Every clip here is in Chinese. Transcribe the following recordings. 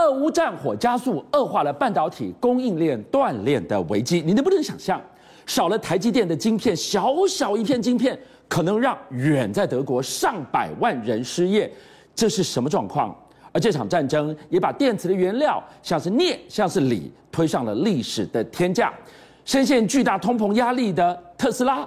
俄乌战火加速，恶化了半导体供应链断裂的危机。你能不能想象，少了台积电的晶片，小小一片晶片，可能让远在德国上百万人失业？这是什么状况？而这场战争也把电池的原料，像是镍，像是锂，推上了历史的天价。深陷巨大通膨压力的特斯拉，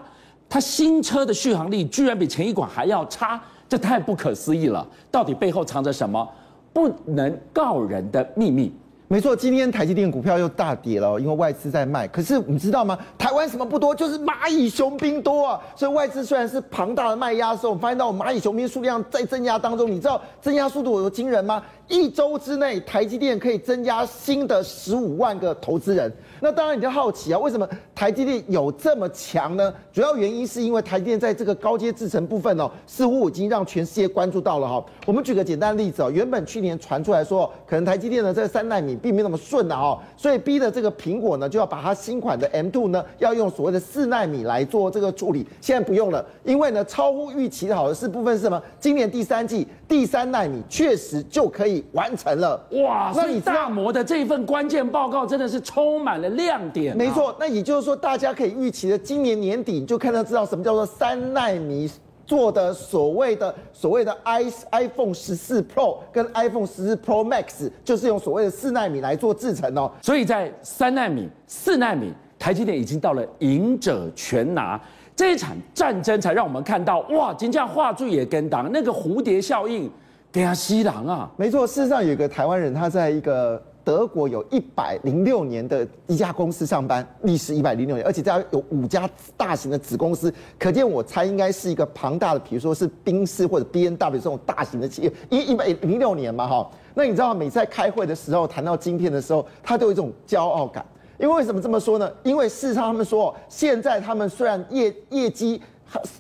它新车的续航力居然比前一款还要差，这太不可思议了！到底背后藏着什么？不能告人的秘密。没错，今天台积电股票又大跌了，因为外资在卖。可是你知道吗？台湾什么不多，就是蚂蚁雄兵多啊。所以外资虽然是庞大的卖压的时候，我们发现到蚂蚁雄兵数量在增加当中。你知道增加速度有多惊人吗？一周之内，台积电可以增加新的十五万个投资人。那当然你就好奇啊，为什么台积电有这么强呢？主要原因是因为台积电在这个高阶制程部分哦，似乎已经让全世界关注到了哈。我们举个简单的例子哦，原本去年传出来说，可能台积电的这三纳米并没那么顺啊哦，所以逼的这个苹果呢就要把它新款的 M2 呢要用所谓的四纳米来做这个处理，现在不用了，因为呢超乎预期的好的是部分是什么？今年第三季第三纳米确实就可以完成了。哇，那你大摩的这一份关键报告真的是充满了。亮点、啊、没错，那也就是说，大家可以预期的，今年年底就看到知道什么叫做三纳米做的所谓的所谓的 i iPhone 十四 Pro 跟 iPhone 十四 Pro Max，就是用所谓的四纳米来做制成哦。所以在三纳米、四纳米，台积电已经到了赢者全拿这一场战争，才让我们看到哇，金价画柱也跟当，那个蝴蝶效应给他吸狼啊。没错，事实上有一个台湾人，他在一个。德国有一百零六年的一家公司上班，历时一百零六年，而且这家有五家大型的子公司，可见我猜应该是一个庞大的，比如说是宾士或者 B N W 这种大型的企业，一一百零六年嘛哈。那你知道每次在开会的时候谈到晶片的时候，他都有一种骄傲感，因为为什么这么说呢？因为事实上他们说，现在他们虽然业业绩。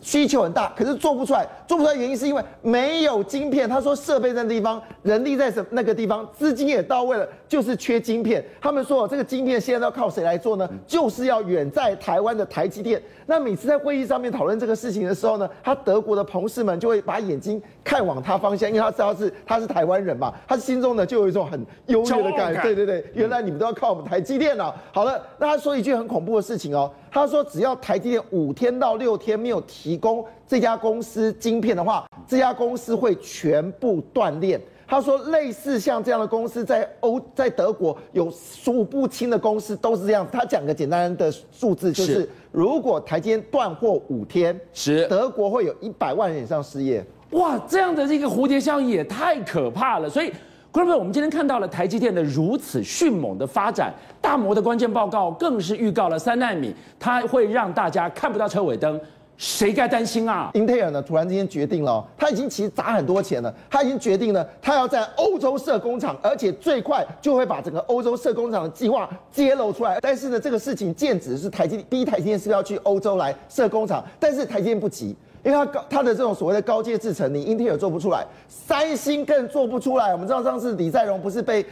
需求很大，可是做不出来。做不出来原因是因为没有晶片。他说设备在那地方，人力在什那个地方，资金也到位了，就是缺晶片。他们说这个晶片现在要靠谁来做呢？就是要远在台湾的台积电。那每次在会议上面讨论这个事情的时候呢，他德国的同事们就会把眼睛看往他方向，因为他知道是他是台湾人嘛，他心中呢就有一种很优越的感觉。对对对，原来你们都要靠我们台积电啊。好了，那他说一句很恐怖的事情哦。他说：“只要台积电五天到六天没有提供这家公司晶片的话，这家公司会全部断链。”他说：“类似像这样的公司在欧、在德国有数不清的公司都是这样。”他讲个简单的数字，就是如果台积电断货五天，是德国会有一百万人以上失业。哇，这样的这个蝴蝶效应也太可怕了。所以。观众朋友，我们今天看到了台积电的如此迅猛的发展，大摩的关键报告更是预告了三奈米，它会让大家看不到车尾灯，谁该担心啊？英特尔呢，突然之间决定了，他已经其实砸很多钱了，他已经决定了，他要在欧洲设工厂，而且最快就会把整个欧洲设工厂的计划揭露出来。但是呢，这个事情剑指是台积，第一台积电是要去欧洲来设工厂，但是台积电不急。因为它高，它的这种所谓的高阶制程，你英特尔做不出来，三星更做不出来。我们知道上次李在镕不是被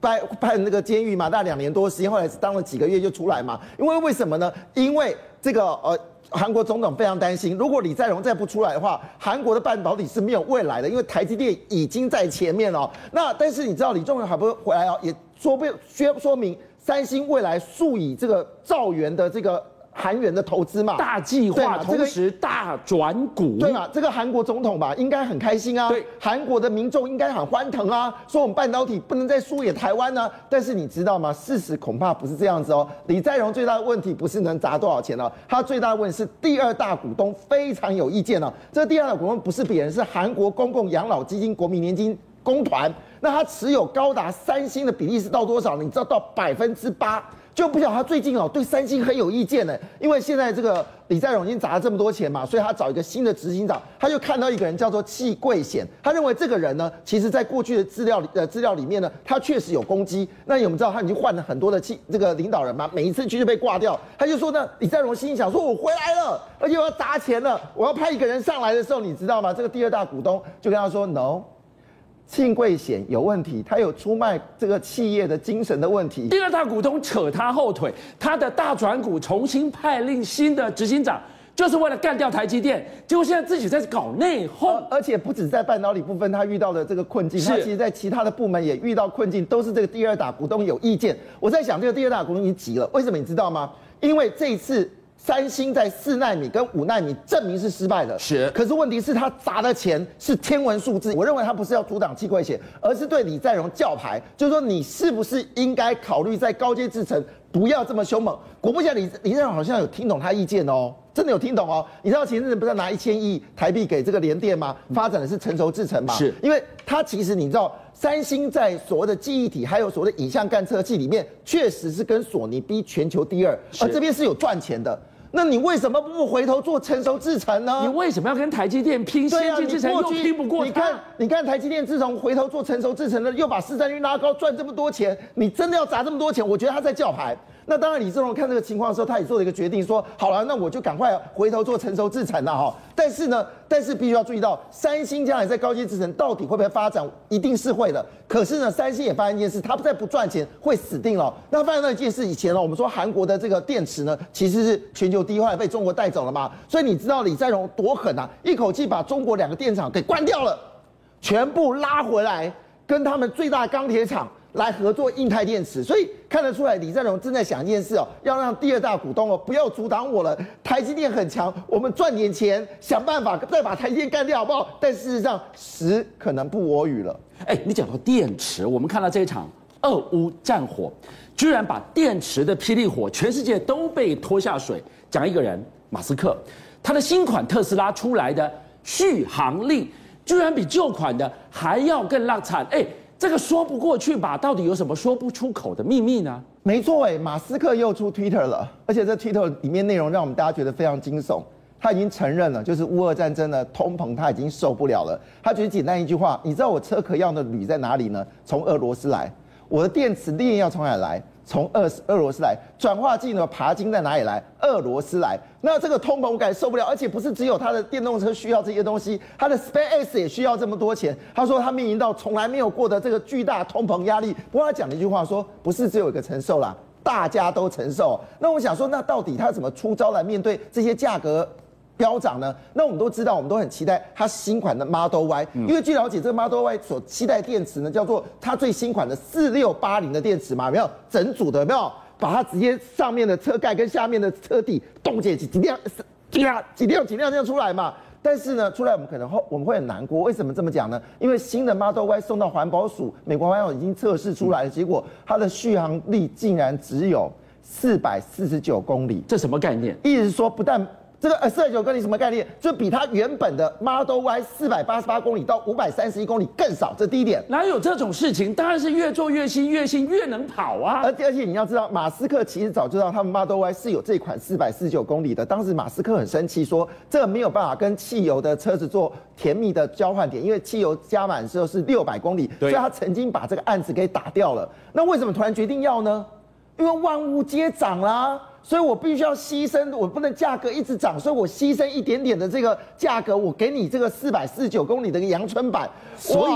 判判那个监狱嘛，大概两年多时间，后来是当了几个月就出来嘛。因为为什么呢？因为这个呃，韩国总统非常担心，如果李在镕再不出来的话，韩国的半导体是没有未来的。因为台积电已经在前面了。那但是你知道李在镕还不回来哦，也说不说说明三星未来数以这个兆元的这个。韩元的投资嘛，大计划，同时大转股，对嘛？这个韩国总统吧，应该很开心啊。对，韩国的民众应该很欢腾啊，说我们半导体不能再输给台湾呢、啊。但是你知道吗？事实恐怕不是这样子哦。李在镕最大的问题不是能砸多少钱啊，他最大的问题是第二大股东非常有意见哦。这第二大股东不是别人，是韩国公共养老基金国民年金公团。那他持有高达三星的比例是到多少？你知道到百分之八。就不晓得他最近哦对三星很有意见呢，因为现在这个李在镕已经砸了这么多钱嘛，所以他找一个新的执行长，他就看到一个人叫做戚贵显，他认为这个人呢，其实在过去的资料里呃资料里面呢，他确实有攻击。那我们知道他已经换了很多的气这个领导人嘛，每一次去就被挂掉。他就说呢，李在镕心想说，我回来了，而且我要砸钱了，我要派一个人上来的时候，你知道吗？这个第二大股东就跟他说，no。庆贵险有问题，他有出卖这个企业的精神的问题。第二大股东扯他后腿，他的大转股重新派令新的执行长，就是为了干掉台积电，结果现在自己在搞内讧，而且不止在半导体部分，他遇到的这个困境，是他其实在其他的部门也遇到困境，都是这个第二大股东有意见。我在想，这个第二大股东已经急了，为什么你知道吗？因为这一次。三星在四纳米跟五纳米证明是失败的，是。可是问题是，他砸的钱是天文数字。我认为他不是要阻挡气柜险，而是对李在镕叫牌，就是说你是不是应该考虑在高阶制程不要这么凶猛。果不其然，李李在镕好像有听懂他意见哦，真的有听懂哦。你知道前阵子不是拿一千亿台币给这个联电吗？发展的是成熟制程嘛？是。因为它其实你知道。三星在所谓的记忆体，还有所谓的影像干测器里面，确实是跟索尼逼全球第二，而这边是有赚钱的。那你为什么不回头做成熟制程呢？你为什么要跟台积电拼先进制程？又拼不过？你看，你看台积电自从回头做成熟制程了，又把市占率拉高，赚这么多钱，你真的要砸这么多钱？我觉得他在叫牌。那当然，李在镕看这个情况的时候，他也做了一个决定，说好了，那我就赶快回头做成熟制程了哈。但是呢，但是必须要注意到，三星将来在高阶制程到底会不会发展，一定是会的。可是呢，三星也发现一件事，他不再不赚钱，会死定了。那发现那一件事以前呢，我们说韩国的这个电池呢，其实是全球第一，后来被中国带走了嘛。所以你知道李在镕多狠啊，一口气把中国两个电厂给关掉了，全部拉回来，跟他们最大钢铁厂。来合作印太电池，所以看得出来李在镕正在想一件事哦，要让第二大股东哦不要阻挡我了。台积电很强，我们赚点钱，想办法再把台积电干掉，好不好？但事实上时可能不我与了。哎，你讲到电池，我们看到这一场俄乌战火，居然把电池的霹雳火，全世界都被拖下水。讲一个人，马斯克，他的新款特斯拉出来的续航力，居然比旧款的还要更烂惨。哎。这个说不过去吧？到底有什么说不出口的秘密呢？没错，哎，马斯克又出 Twitter 了，而且这 Twitter 里面内容让我们大家觉得非常惊悚。他已经承认了，就是乌俄战争的通膨他已经受不了了。他觉得简单一句话，你知道我车壳要的铝在哪里呢？从俄罗斯来。我的电池链要从哪来？从俄俄罗斯来，转化剂呢？爬金在哪里来？俄罗斯来。那这个通膨我感受不了，而且不是只有他的电动车需要这些东西，他的 SpaceX 也需要这么多钱。他说他面临到从来没有过的这个巨大通膨压力。不过他讲了一句话说，不是只有一个承受啦，大家都承受。那我想说，那到底他怎么出招来面对这些价格？飙涨呢？那我们都知道，我们都很期待它新款的 Model Y，因为据了解，这个 Model Y 所期待电池呢，叫做它最新款的四六八零的电池嘛，有没有整组的？有没有把它直接上面的车盖跟下面的车底冻结几几辆几辆几辆几辆这样出来嘛？但是呢，出来我们可能后我们会很难过。为什么这么讲呢？因为新的 Model Y 送到环保署，美国环保已经测试出来了，结果它的续航力竟然只有四百四十九公里，这什么概念？意思是说不但这个呃四百九公里什么概念？就比它原本的 Model Y 四百八十八公里到五百三十一公里更少，这第一点。哪有这种事情？当然是越做越新，越新越能跑啊！而而且你要知道，马斯克其实早就知道他们 Model Y 是有这款四百四十九公里的。当时马斯克很生气，说这个没有办法跟汽油的车子做甜蜜的交换点，因为汽油加满之后是六百公里，所以他曾经把这个案子给打掉了。那为什么突然决定要呢？因为万物皆涨啦。所以我必须要牺牲，我不能价格一直涨，所以我牺牲一点点的这个价格，我给你这个四百四十九公里的阳春版。所以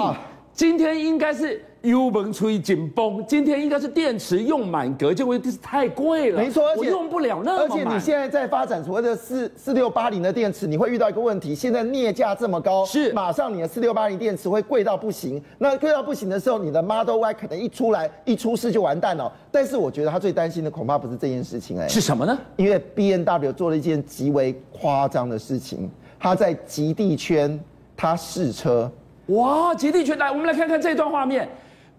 今天应该是。油门吹紧绷，今天应该是电池用满格，结果是太贵了。没错，我用不了那么而且你现在在发展所谓的四四六八零的电池，你会遇到一个问题，现在镍价这么高，是马上你的四六八零电池会贵到不行。那贵到不行的时候，你的 Model Y 可能一出来一出事就完蛋了。但是我觉得他最担心的恐怕不是这件事情，哎，是什么呢？因为 B N W 做了一件极为夸张的事情，他在极地圈他试车。哇，极地圈来，我们来看看这段画面。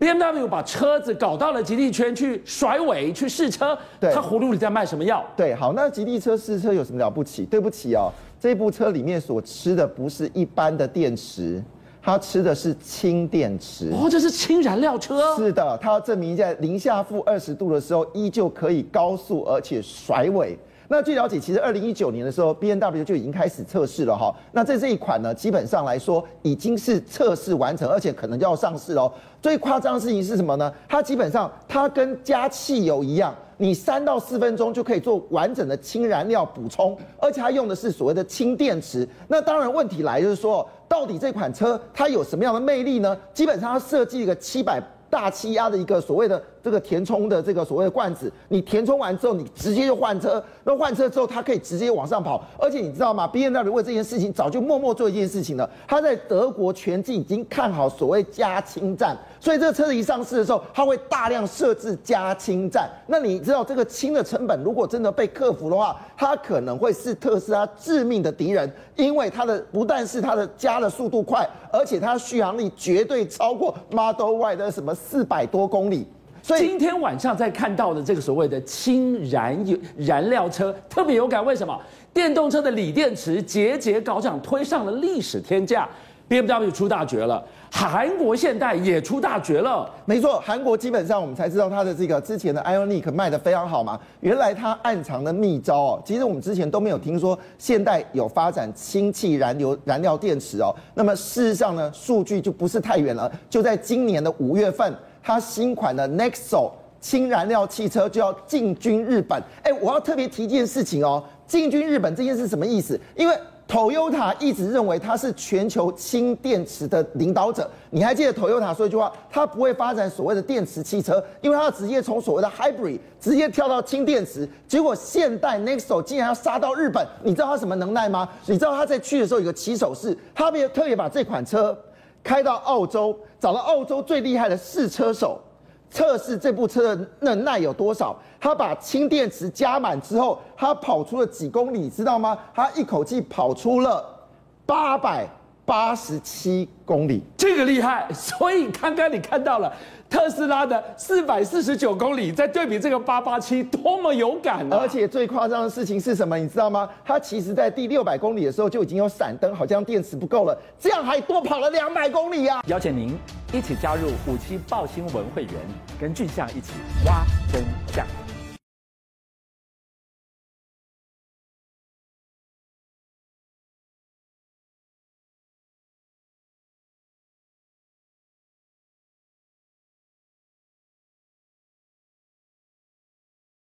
BMW 把车子搞到了极地圈去甩尾去试车，对，他葫芦里在卖什么药？对，好，那极地车试车有什么了不起？对不起哦，这部车里面所吃的不是一般的电池，它吃的是氢电池。哦，这是氢燃料车？是的，它要证明在零下负二十度的时候，依旧可以高速而且甩尾。那据了解，其实二零一九年的时候，B N W 就已经开始测试了哈。那在这一款呢，基本上来说已经是测试完成，而且可能就要上市了。最夸张的事情是什么呢？它基本上它跟加汽油一样，你三到四分钟就可以做完整的氢燃料补充，而且它用的是所谓的氢电池。那当然问题来就是说，到底这款车它有什么样的魅力呢？基本上它设计一个七百大气压的一个所谓的这个填充的这个所谓的罐子，你填充完之后，你直接就换车。那换车之后，它可以直接往上跑。而且你知道吗？BMW 为这件事情早就默默做一件事情了。它在德国全境已经看好所谓加氢站，所以这个车子一上市的时候，它会大量设置加氢站。那你知道这个氢的成本如果真的被克服的话，它可能会是特斯拉致命的敌人，因为它的不但是它的加的速度快，而且它的续航力绝对超过 Model Y 的什么四百多公里。所以今天晚上在看到的这个所谓的氢燃油燃料车特别有感，为什么？电动车的锂电池节节高涨，推上了历史天价。BMW 出大绝了，韩国现代也出大绝了。没错，韩国基本上我们才知道它的这个之前的 Ionic 卖的非常好嘛。原来它暗藏的秘招哦，其实我们之前都没有听说现代有发展氢气燃油燃料电池哦。那么事实上呢，数据就不是太远了，就在今年的五月份，它新款的 NEXO 氢燃料汽车就要进军日本。哎，我要特别提一件事情哦，进军日本这件事什么意思？因为 Toyota 一直认为它是全球氢电池的领导者。你还记得 Toyota 说一句话，它不会发展所谓的电池汽车，因为它要直接从所谓的 Hybrid 直接跳到氢电池。结果现代 Nexo 竟然要杀到日本，你知道它什么能耐吗？你知道它在去的时候有个起手式，他别特别把这款车开到澳洲，找到澳洲最厉害的试车手。测试这部车的能耐有多少？他把氢电池加满之后，他跑出了几公里，知道吗？他一口气跑出了八百八十七公里，这个厉害。所以刚刚你看到了特斯拉的四百四十九公里，在对比这个八八七，多么有感啊！而且最夸张的事情是什么？你知道吗？它其实在第六百公里的时候就已经有闪灯，好像电池不够了，这样还多跑了两百公里啊！邀请您一起加入五七报新闻会员，跟俊相一起挖真相。